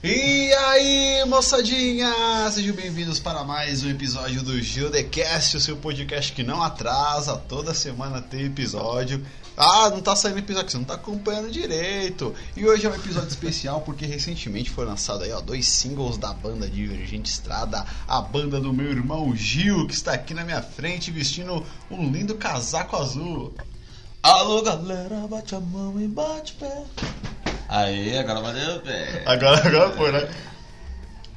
E aí, moçadinha! Sejam bem-vindos para mais um episódio do Gildecast, o seu podcast que não atrasa, toda semana tem episódio. Ah, não tá saindo episódio, você não tá acompanhando direito. E hoje é um episódio especial porque recentemente foi lançado aí, ó, dois singles da banda Divergente Estrada, a banda do meu irmão Gil, que está aqui na minha frente vestindo um lindo casaco azul. Alô galera, bate a mão e bate pé. Aí, agora valeu o pé. Agora, agora foi, né?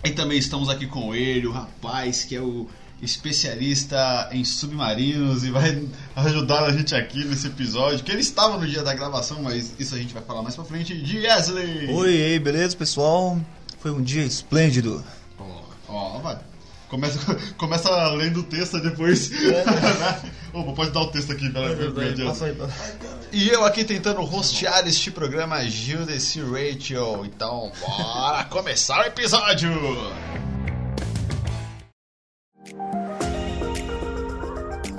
E também estamos aqui com ele, o rapaz que é o especialista em submarinos e vai ajudar a gente aqui nesse episódio. Que ele estava no dia da gravação, mas isso a gente vai falar mais pra frente. De Wesley! Oi, beleza, pessoal? Foi um dia esplêndido. Ó, ó, vai. Começa, começa lendo o texto depois. Opa, pode dar o texto aqui, pela É Passa aí, passa. E eu aqui tentando hostear este programa Gildes e Rachel. Então, bora começar o episódio!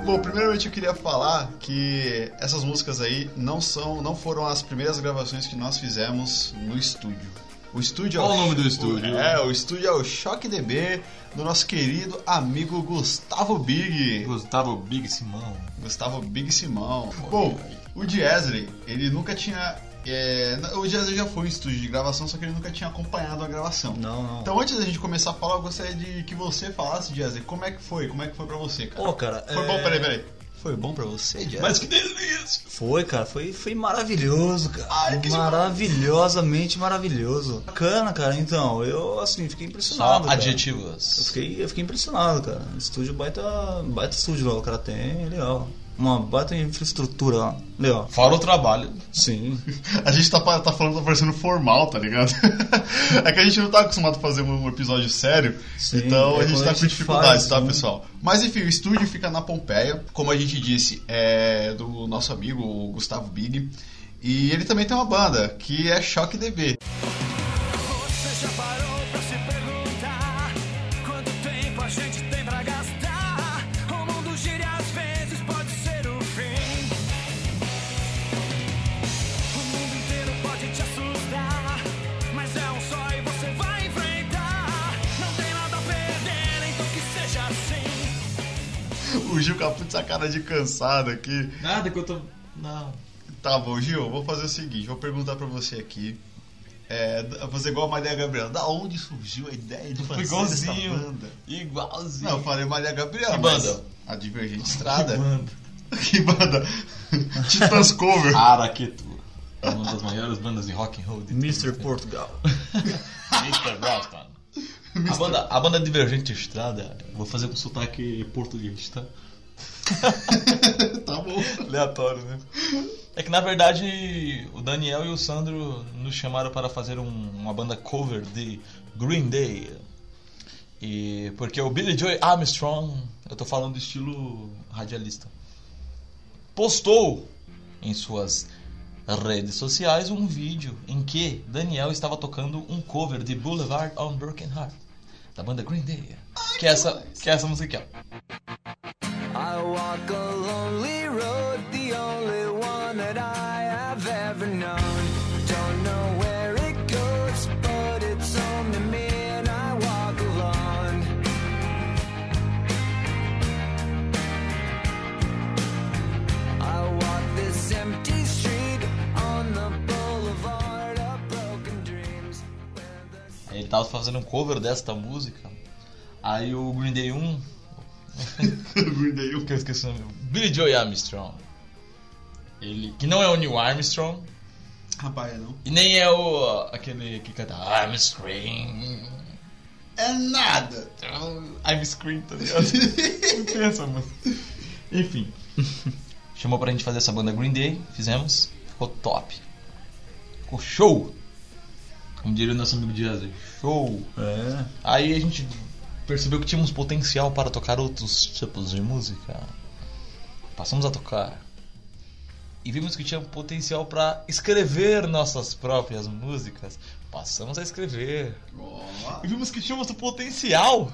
Bom, primeiramente eu queria falar que essas músicas aí não são, não foram as primeiras gravações que nós fizemos no estúdio. O estúdio Qual é o nome do estúdio? É, o estúdio é o Choque DB do nosso querido amigo Gustavo Big. Gustavo Big Simão. Gustavo Big Simão. Bom, o Diesley, ele nunca tinha. é, o Diesley já foi em estúdio de gravação, só que ele nunca tinha acompanhado a gravação. Não, não. Então, antes da gente começar a falar, eu gostaria de que você falasse, Diesley, como é que foi? Como é que foi pra você, cara? Pô, cara, Foi é- bom, peraí, peraí. Foi bom pra você, Diesley? Mas que delícia! Foi, cara, foi, foi maravilhoso, cara. Ai, que Maravilhosamente maravilhoso. Bacana, cara, então, eu, assim, fiquei impressionado. Só cara. Eu adjetivos. fiquei, eu fiquei impressionado, cara. Estúdio baita, baita estúdio lá, o cara tem, legal. Uma baita infraestrutura lá, legal. Fora o trabalho. Sim. A gente tá, tá falando, tá parecendo formal, tá ligado? é que a gente não tá acostumado a fazer um episódio sério, Sim, então a é gente quando tá a com gente dificuldades, faz, tá, né? pessoal? Mas enfim, o estúdio fica na Pompeia, como a gente disse, é do nosso amigo o Gustavo Big. E ele também tem uma banda, que é Choque DB. Você Gil Capu essa cara de cansado aqui. Nada que eu tô. Não. Tá bom, Gil, vou fazer o seguinte, vou perguntar pra você aqui. É, vou fazer igual a Maria Gabriela. Da onde surgiu a ideia de fazer essa igualzinho. banda? Igualzinho. Não, eu falei Maria Gabriela. Que banda? A Divergente Estrada. Banda. que banda? Titãs Cover. Araqueto. Uma das maiores bandas de rock and roll de Mr. Portugal. Mr. Rostan. A banda, a banda Divergente Estrada, vou fazer com sotaque português, tá? tá bom. Aleatório, né? É que na verdade o Daniel e o Sandro nos chamaram para fazer um- uma banda cover de Green Day. E porque o Billy Joy Armstrong, eu tô falando do estilo radialista, postou em suas redes sociais um vídeo em que Daniel estava tocando um cover de Boulevard on Broken Heart da banda Green Day. Que é essa, que é essa música aqui, ó. I walk a lonely road, the only one that I have ever known. Don't know where it goes, but it's to me, and I walk alone. I walk this empty street on the boulevard of broken dreams. Ele tava fazendo um cover desta música. Aí o Green Day 1, Green Day, que eu esqueci o nome, Billy Joy Armstrong. Ele, que não é o Neil Armstrong, Rapaz, não. e nem é o aquele que canta Armstrong. É nada. I'm Scream, tá ligado? Não tem essa música. Enfim. Chamou pra gente fazer essa banda Green Day, fizemos, ficou top. Ficou show! Como diria o nosso amigo Dias, show! É. Aí a gente percebeu que tínhamos potencial para tocar outros tipos de música. Passamos a tocar. E vimos que tinha potencial para escrever nossas próprias músicas. Passamos a escrever. E vimos que tínhamos o potencial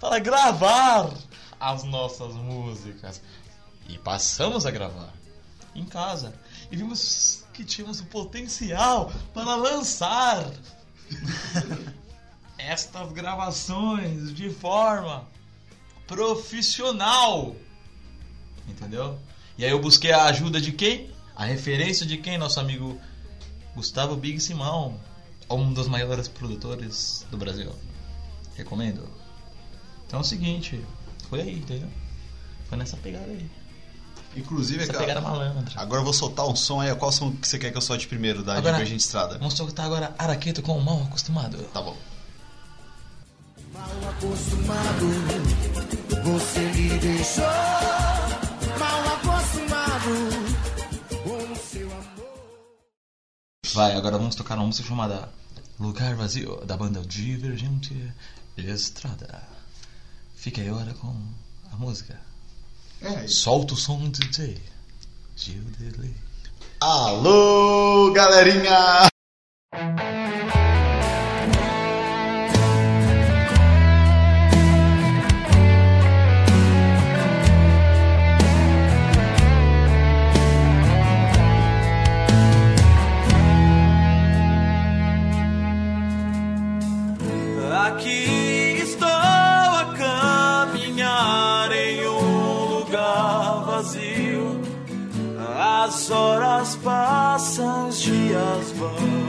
para gravar as nossas músicas. E passamos a gravar em casa. E vimos que tínhamos o potencial para lançar estas gravações de forma profissional. Entendeu? E aí eu busquei a ajuda de quem? A referência de quem? Nosso amigo Gustavo Big Simão, um dos maiores produtores do Brasil. Recomendo. Então é o seguinte, foi aí, entendeu? Foi nessa pegada aí. Inclusive, Essa pegada malandra. agora eu vou soltar um som aí. Qual som que você quer que eu solte primeiro da Agora- Divergente Estrada? Vamos tocar agora Araqueto com o mal acostumado. Tá bom. Mal acostumado, você me deixou. Mal acostumado com seu amor. Vai, agora vamos tocar uma música chamada Lugar Vazio, da banda Divergente Estrada. Fica aí agora com a música. É Solta o som, DJ. Gil Delay. Alô, galerinha! Horas passam, os dias vão.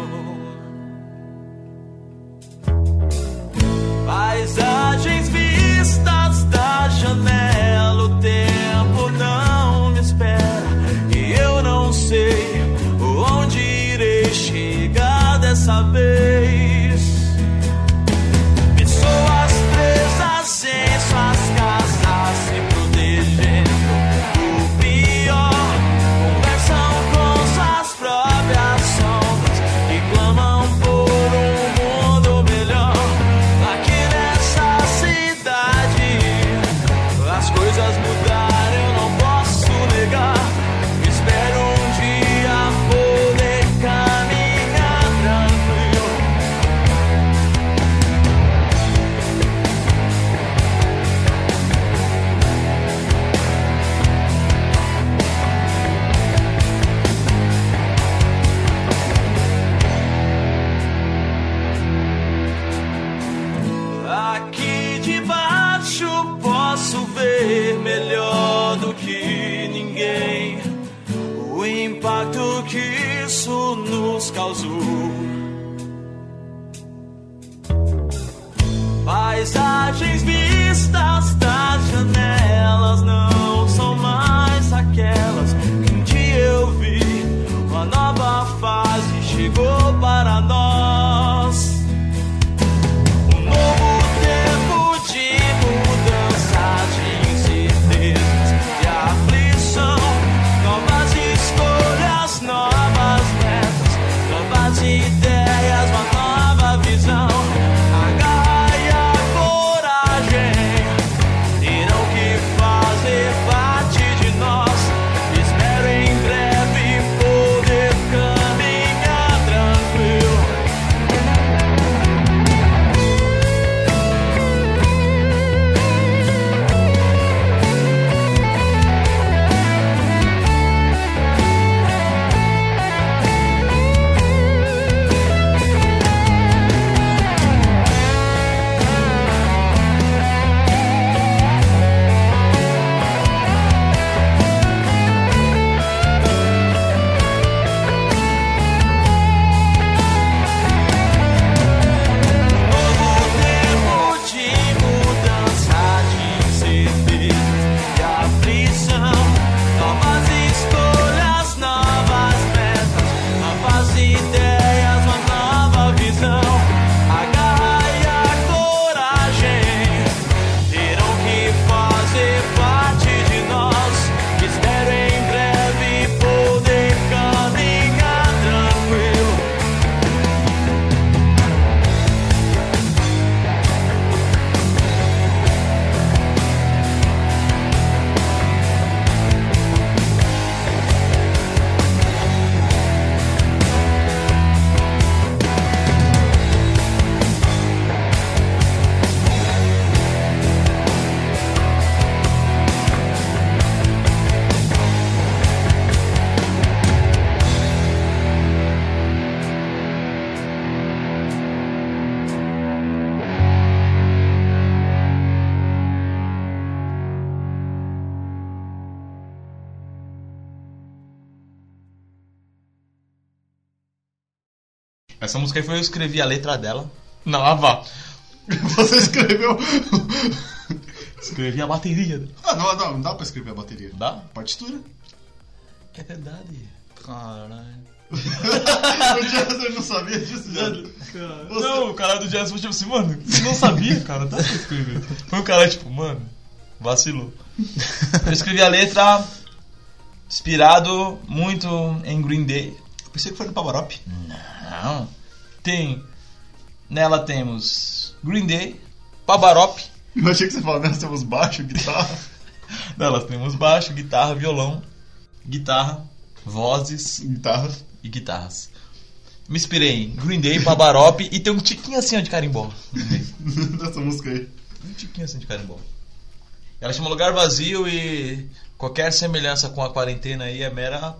Essa música aí foi eu escrevi a letra dela. Não, ah, vá. Você escreveu. Escrevi a bateria. Ah, não, não, não dá pra escrever a bateria. Dá? Partitura. É verdade. Caralho. o Jazzer não sabia disso, Jazzer. Você- Não, o cara do jazz foi tipo assim, mano, você não sabia, cara, dá pra escrever. Foi um cara tipo, mano, vacilou. Eu escrevi a letra inspirado muito em Green Day. Pensei que foi no Pavarotti. Não. Tem. Nela temos Green Day, Pabarop. Eu achei que você falava, nós temos baixo, guitarra. Nela temos baixo, guitarra, violão, guitarra, vozes guitarra. e guitarras. Me inspirei em Green Day, Pabarop e tem um tiquinho assim ó, de carimbó. Dessa música aí. Um tiquinho assim de carimbó. Ela chama Lugar Vazio e qualquer semelhança com a quarentena aí é mera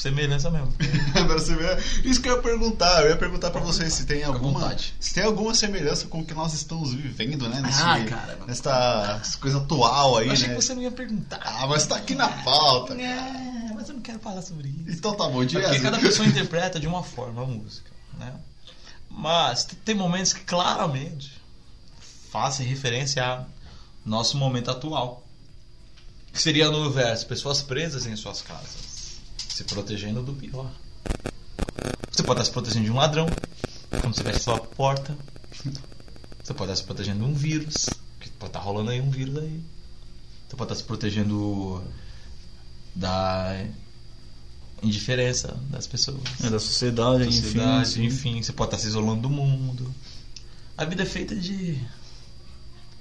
semelhança mesmo. Agora você vê. Isso que eu ia perguntar. Eu ia perguntar pra vocês se tem alguma. Se tem alguma semelhança com o que nós estamos vivendo, né? Nesse, Ah, cara. Nesta coisa atual aí, Eu achei né? que você não ia perguntar. Ah, mas tá aqui na pauta. É, mas eu não quero falar sobre isso. Então tá bom, Dias. porque cada pessoa interpreta de uma forma a música, né? Mas tem momentos que claramente fazem referência ao nosso momento atual. Que seria no verso, pessoas presas em suas casas, se protegendo do pior. Você pode estar se protegendo de um ladrão, quando você fecha sua porta. Você pode estar se protegendo de um vírus, que pode estar rolando aí um vírus aí. Você pode estar se protegendo da indiferença das pessoas. É da sociedade, Sociedade, enfim. enfim, você pode estar se isolando do mundo. A vida é feita de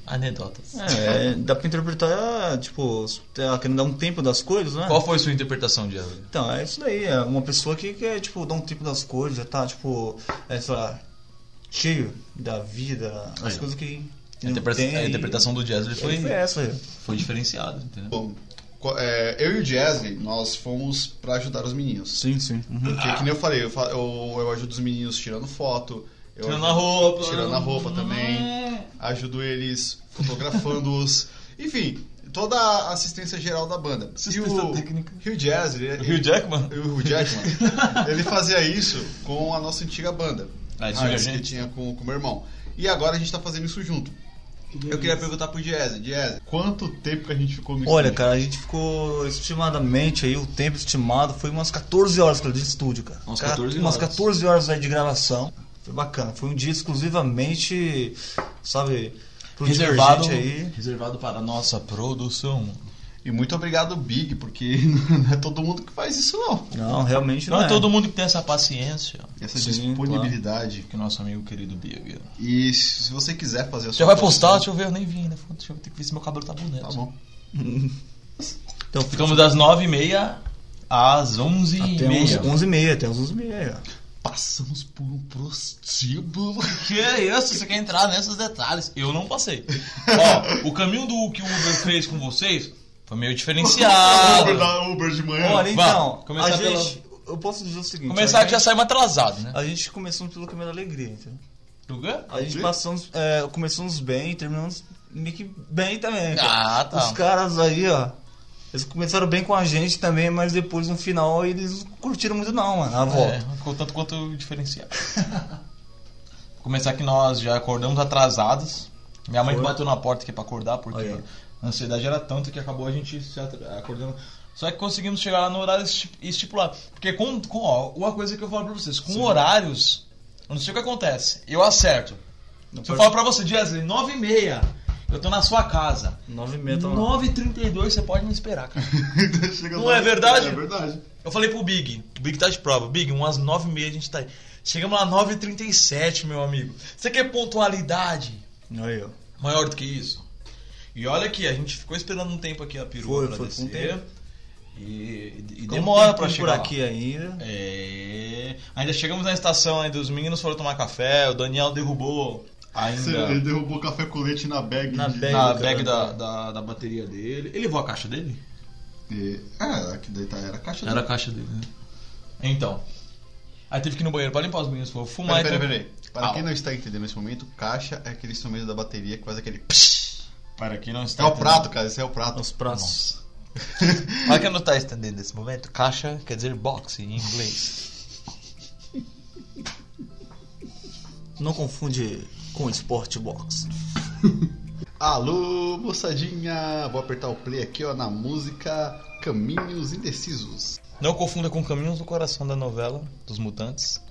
anedotas. É, dá pra interpretar, tipo, tá querendo dar um tempo das coisas, né? Qual foi a sua interpretação de Então, é isso daí. É uma pessoa que quer, tipo, dar um tempo das coisas, já tá, tipo, é, sei lá, cheio da vida, as Aí. coisas que. A, interpre- tem, a interpretação do jazz foi, essa aí. foi diferenciada, entendeu? Bom, é, eu e o Jazzy, nós fomos pra ajudar os meninos. Sim, sim. Uhum. Porque, que nem eu falei, eu, eu, eu ajudo os meninos tirando foto. Eu Tirando ajudo- a roupa. Tirando a roupa também. Ajudo eles fotografando-os. Enfim, toda a assistência geral da banda. Assistência e o técnica. Hugh Jazz, ele, O Hugh Jackman? o Hugh Jackman, ele fazia isso com a nossa antiga banda. Ah, antiga Raiz, que gente. tinha com o meu irmão. E agora a gente tá fazendo isso junto. Eu queria perguntar pro Jazz, Jazz, quanto tempo que a gente ficou no Olha, estúdio? cara, a gente ficou estimadamente aí, o tempo estimado foi umas 14 horas cara, de estúdio, cara. Umas Cara, 14 Umas horas. 14 horas aí de gravação. Foi bacana. Foi um dia exclusivamente, sabe, Reservado, aí. reservado para a nossa produção. E muito obrigado, Big, porque não é todo mundo que faz isso, não. Não, realmente não, Não é todo mundo que tem essa paciência Essa Sim, disponibilidade. que o nosso amigo querido Big. E se você quiser fazer a sua Já vai postar? Deixa eu ver, eu nem vi ainda. Deixa eu ter que ver se meu cabelo tá bonito. Tá bom. Então, Ficamos das 9h30 às 11h30. até uns 11h30, até uns 11h30 aí, ó. Passamos por um prostíbulo. Que é isso? Você quer entrar nesses detalhes? Eu não passei. Ó, o caminho do que o Uber fez com vocês foi meio diferenciado. Uber da Uber de manhã. Olha, Vá, então, começar a pela- gente... Eu posso dizer o seguinte... Começar a que já saímos atrasado, né? a gente começou pelo caminho da alegria, entendeu? Do quê? A gente passamos, é, começamos bem, terminamos meio que bem também. Ah, tá. Os caras aí, ó. Eles começaram bem com a gente também, mas depois no final eles não curtiram muito não, mano. A É, volta. ficou tanto quanto diferenciado. Começar que nós já acordamos atrasados. Minha mãe Foi. bateu na porta aqui pra acordar, porque Olha a ansiedade era tanta que acabou a gente se acordando. Só que conseguimos chegar lá no horário esti- estipulado. Porque com, com ó, uma coisa que eu falo pra vocês, com horários, eu não sei o que acontece. Eu acerto. Se eu falo pra você, Jessley, 9 e meia, eu tô na sua casa. 9 e meia tá lá. 9h32 você pode me esperar, cara. Chega Não é verdade? É verdade. Eu falei pro Big, o Big tá de prova. Big, umas 9h30 a gente tá aí. Chegamos lá 9h37, meu amigo. Você quer pontualidade Aí, ó. maior do que isso? E olha aqui, a gente ficou esperando um tempo aqui a perua Foi, pra foi, descer. E, e demora pra chegar por lá. aqui ainda. É, ainda chegamos na estação, ainda os meninos foram tomar café, o Daniel derrubou Ainda. Ele derrubou café com leite na bag, na de... bag, na bag da, da, da, bateria dele. Ele levou a caixa dele? E... É, que daí tá, era a caixa dele. Era a caixa dele, né? Então. Aí teve que ir no banheiro pra limpar os meninos, vou fumar e. Pera. Para quem não está entendendo nesse momento, caixa é aquele instrumento da bateria que faz aquele. Para quem não está. É o prato, cara, esse é o prato. Os pratos. Para quem não está entendendo nesse momento, caixa quer dizer box em inglês. Não confunde com o Sportbox. Alô, moçadinha! Vou apertar o play aqui ó, na música Caminhos Indecisos. Não confunda com Caminhos do Coração da novela dos Mutantes.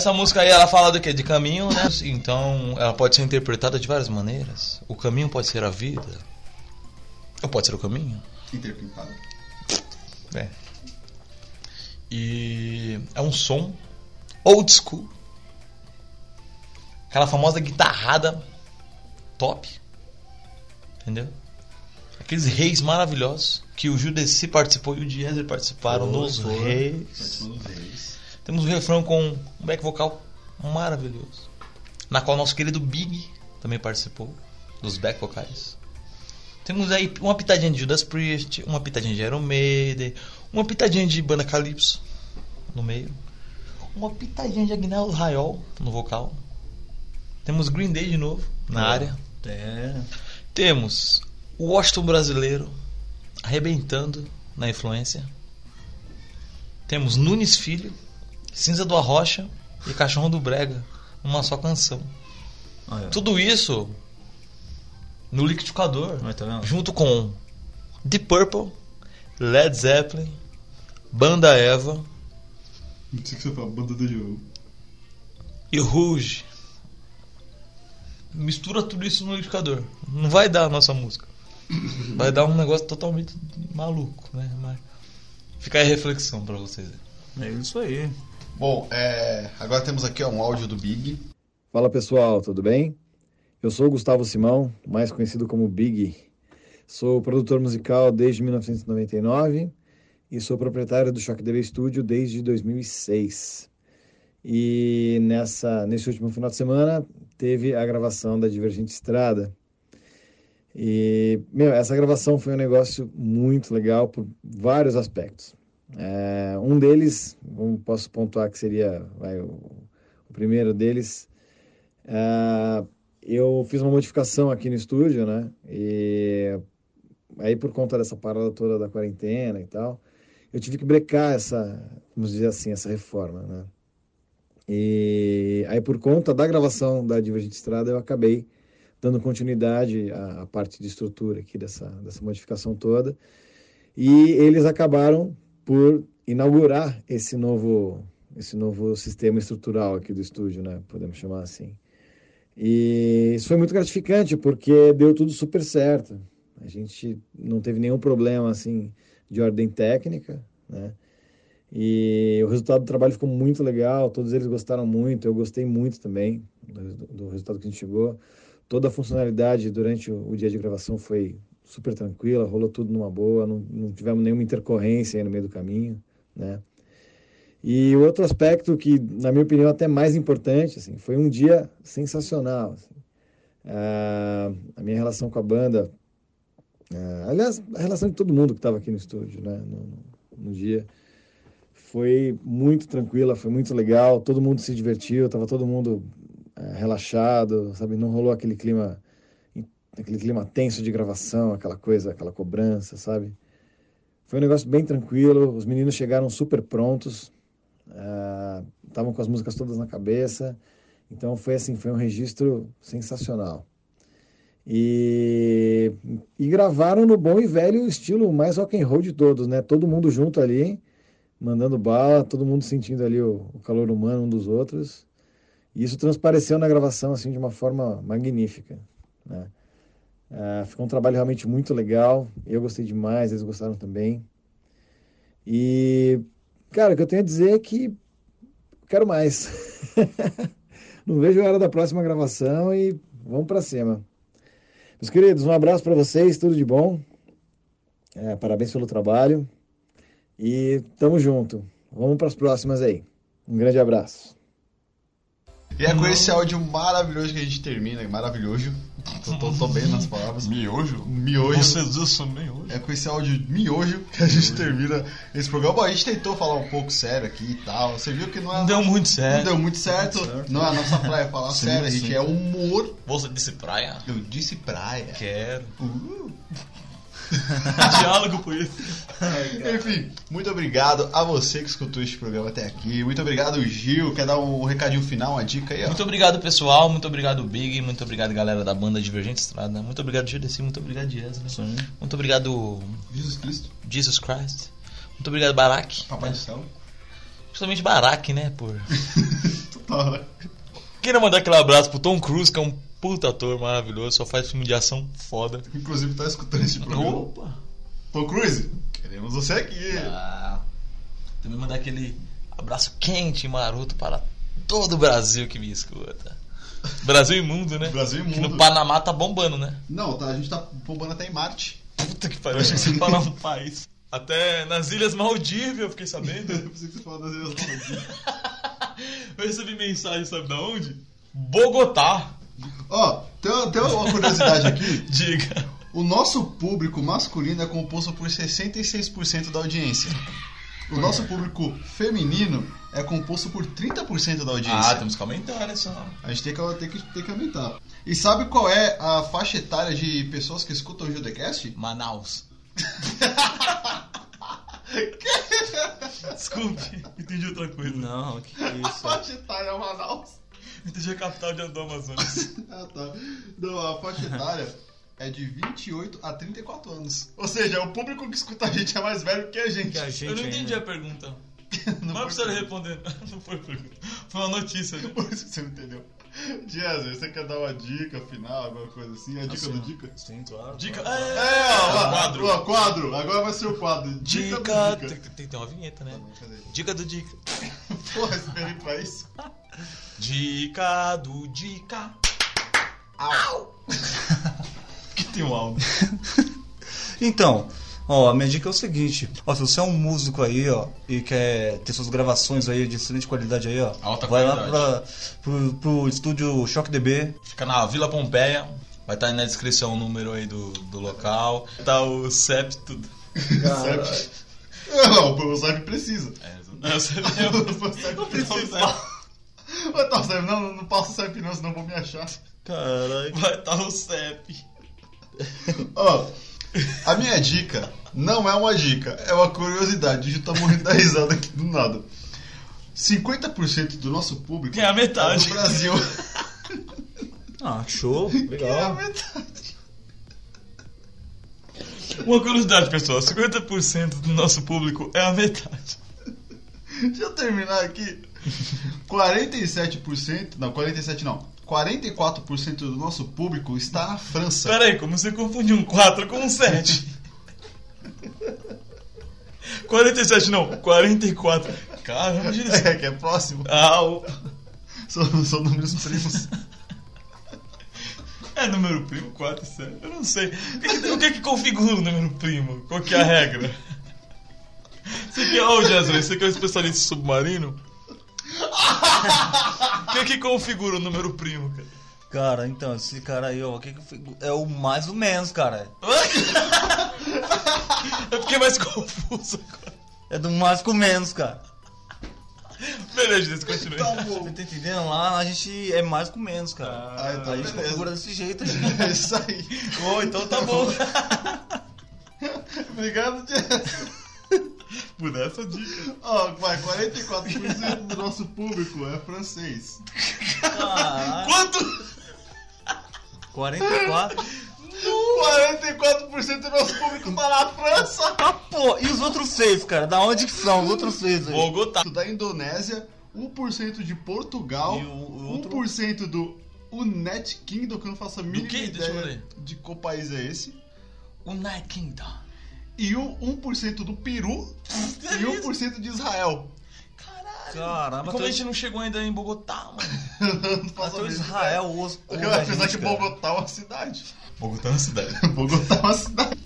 Essa música aí, ela fala do quê? De caminho, né? Então, ela pode ser interpretada de várias maneiras. O caminho pode ser a vida. Ou pode ser o caminho. Interpretado. É. E é um som old school. Aquela famosa guitarrada top. Entendeu? Aqueles reis maravilhosos que o Judeci participou e o Diezer participaram oh, nos reis. Participou nos reis. Temos o um refrão com um back vocal maravilhoso, na qual nosso querido Big também participou dos back vocais. Temos aí uma pitadinha de Judas Priest, uma pitadinha de Iron Maiden, uma pitadinha de Banda Calypso no meio, uma pitadinha de Agnello Rayol no vocal. Temos Green Day de novo na é. área. É. Temos o Washington brasileiro arrebentando na influência. Temos Nunes Filho Cinza do Arrocha e Cachorro do Brega, uma só canção. Olha, Tudo isso no liquidificador, tá junto com Deep Purple, Led Zeppelin, Banda Eva Não sei o que você fala, banda do jogo. e Rouge. Mistura tudo isso no liquidificador. Não vai dar a nossa música. Vai dar um negócio totalmente maluco, né? Mas fica aí a reflexão pra vocês. É isso aí. Bom, é, agora temos aqui um áudio do Big. Fala pessoal, tudo bem? Eu sou o Gustavo Simão, mais conhecido como Big. Sou produtor musical desde 1999 e sou proprietário do Shock DB Studio desde 2006. E nessa, nesse último final de semana teve a gravação da Divergente Estrada. E, meu, essa gravação foi um negócio muito legal por vários aspectos. É, um deles, posso pontuar que seria vai, o, o primeiro deles, ah, eu fiz uma modificação aqui no estúdio, né? E aí por conta dessa parada toda da quarentena e tal, eu tive que brecar essa, vamos dizer assim, essa reforma, né? E aí por conta da gravação da Divergente Estrada, eu acabei dando continuidade à, à parte de estrutura aqui dessa, dessa modificação toda. E eles acabaram por inaugurar esse novo esse novo sistema estrutural aqui do estúdio, né? Podemos chamar assim. E isso foi muito gratificante porque deu tudo super certo. A gente não teve nenhum problema assim de ordem técnica, né? E o resultado do trabalho ficou muito legal, todos eles gostaram muito, eu gostei muito também do, do resultado que a gente chegou. Toda a funcionalidade durante o, o dia de gravação foi super tranquila, rolou tudo numa boa, não, não tivemos nenhuma intercorrência aí no meio do caminho, né? E outro aspecto que, na minha opinião, até mais importante, assim, foi um dia sensacional. assim. Ah, a minha relação com a banda, ah, aliás, a relação de todo mundo que estava aqui no estúdio, né, no- no dia, foi muito tranquila, foi muito legal. Todo mundo se divertiu, estava todo mundo ah, relaxado, sabe? Não rolou aquele clima, aquele clima tenso de gravação, aquela coisa, aquela cobrança, sabe? Foi um negócio bem tranquilo. Os meninos chegaram super prontos, ah, estavam com as músicas todas na cabeça. Então foi assim, foi um registro sensacional. E, e gravaram no bom e velho estilo mais rock and roll de todos, né? Todo mundo junto ali, mandando bala, todo mundo sentindo ali o, o calor humano um dos outros. E isso transpareceu na gravação assim de uma forma magnífica, né? Ah, ficou um trabalho realmente muito legal. Eu gostei demais, eles gostaram também. E, cara, o que eu tenho a dizer é que quero mais. Não vejo a hora da próxima gravação e vamos para cima. Meus queridos, um abraço para vocês, tudo de bom. É, parabéns pelo trabalho. E tamo junto. Vamos para as próximas aí. Um grande abraço. E é com esse áudio maravilhoso que a gente termina. Maravilhoso. Tô, tô, tô bem nas palavras. Miojo? Miojo. Vocês usam miojo? É com esse áudio miojo que a gente termina esse programa. Bom, a gente tentou falar um pouco sério aqui e tal. Você viu que não é. Não deu muito não certo. deu muito certo. Não é a nossa praia falar Sim, sério, a gente sim. é humor. Você disse praia? Eu disse praia. Quero. Uh. Diálogo por isso. Enfim, muito obrigado a você que escutou este programa até aqui. Muito obrigado, Gil. Quer dar um recadinho final, uma dica aí? Ó? Muito obrigado, pessoal. Muito obrigado, Big. Muito obrigado, galera da banda Divergente Estrada. Muito obrigado, GDC. Muito obrigado, Yes. Sim. Muito obrigado, Jesus Cristo, Jesus Christ. Muito obrigado, Barack. Papai do Céu. Justamente Barack, né? Por... Total, né? Queria mandar aquele abraço pro Tom Cruise, que é um puta ator maravilhoso. Só faz filme de ação foda. Inclusive, tá escutando esse programa. Opa! Tom Cruise, queremos você aqui. Ah, também mandar aquele abraço quente e maroto para todo o Brasil que me escuta. Brasil e mundo, né? Brasil e Que mundo. no Panamá tá bombando, né? Não, tá, a gente tá bombando até em Marte. Puta que pariu, achei que você falar um país. Até nas Ilhas Maldivas eu fiquei sabendo. Eu pensei que você falava das Ilhas Maldivas. Eu recebi mensagem, sabe da onde? Bogotá. Ó, tem, tem uma curiosidade aqui. Diga. O nosso público masculino é composto por 66% da audiência. O nosso público feminino é composto por 30% da audiência. Ah, temos que aumentar essa. A gente tem que, tem, que, tem que aumentar. E sabe qual é a faixa etária de pessoas que escutam o Judecast? Manaus. Desculpe, entendi outra coisa. Não, que A isso. faixa etária é Manaus. Entendi a capital de do Amazonas. Ah, tá. Não, a faixa etária é de 28 a 34 anos. Ou seja, o público que escuta a gente é mais velho que a gente. Que a gente Eu não entendi a ainda. pergunta. Não é pra você responder. Não foi pergunta. Foi uma notícia. né? Por isso que você não entendeu. Jezer, você quer dar uma dica final, alguma coisa assim? A dica do dica? Sim, claro. Dica. claro. É, É, ó, ó, quadro. ó, quadro. Agora vai ser o quadro. Dica, Dica. do Tem, dica. tem que ter uma vinheta, né? Tá bom? Dica do Dica. Porra, esperei pra isso. Dica do Dica. Au! que tem um áudio. Então, ó, a minha dica é o seguinte, ó, se você é um músico aí, ó, e quer ter suas gravações aí de excelente qualidade aí, ó, Alta vai qualidade. lá pra, pro, pro estúdio Shock DB. Fica na Vila Pompeia. Vai estar aí na descrição o número aí do, do local. Tá o CEP tudo. Não, o Zeb precisa. É, o CEP é O Zeb Não precisa. Ô, tá, Zeb, não, não, não passa o CEP não, senão vou me achar. Caralho. Vai estar o CEP. Ó, a minha dica não é uma dica, é uma curiosidade. O Ju tá morrendo da risada aqui do nada. 50% do nosso público é a metade. é do Brasil. Ah, show. Que é a Legal. metade. Uma curiosidade, pessoal. 50% do nosso público é a metade. Deixa eu terminar aqui. 47%, não, 47 não. 44% do nosso público está na França. Pera aí, como você confundiu um 4 com um 7? 47 não, 44. Caramba, isso. É, que é próximo. Ah, o- São, são números primos. é número primo, 4 e 7. Eu não sei. O que, que que configura o número primo? Qual que é a regra? Você que é, ô Jesus, você que é um especialista em submarino? O que que configura o número primo, cara? Cara, então, esse cara aí, ó, que que é o mais ou menos, cara. Eu fiquei mais confuso agora. É do mais com menos, cara. Beleza, Jesus, continue. Tá bom. Você tá entendendo? Lá a gente é mais com menos, cara. Ah, então a gente beleza. configura desse jeito aí. É isso aí. Bom, então tá bom. Obrigado, Jess. Por essa dica. Ó, vai, 44% do nosso público é francês. Caralho. Quanto? 44. 44% do nosso público tá na França. Ah, pô, e os outros seis, cara? Da onde que são os outros seis aí? Bogotá. Da Indonésia, 1% de Portugal, E o- o outro? 1% do United Kingdom, que eu não faço a mínima quê? Deixa eu ideia de qual país é esse. O Night Kingdom. E o 1% do Peru e 1% de Israel. Caramba, Como a gente não chegou ainda em Bogotá, mano? não até o Israel os, ouve a Apesar que cara. Bogotá é uma cidade. Bogotá é uma cidade. Bogotá é uma cidade.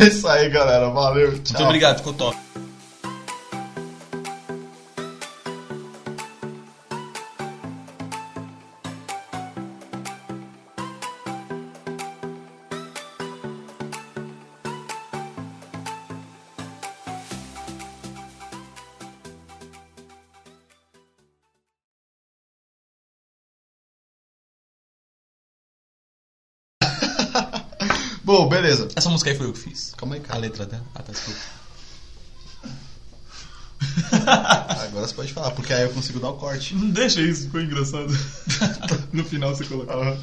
É isso aí, galera. Valeu. Tchau. Muito obrigado, ficou top. Beleza. Essa música aí foi eu que fiz. Calma aí, A cara. letra dela. Ah, tá, desculpa. Agora você pode falar, porque aí eu consigo dar o corte. Não deixa isso, ficou engraçado. no final você colocar. Aham.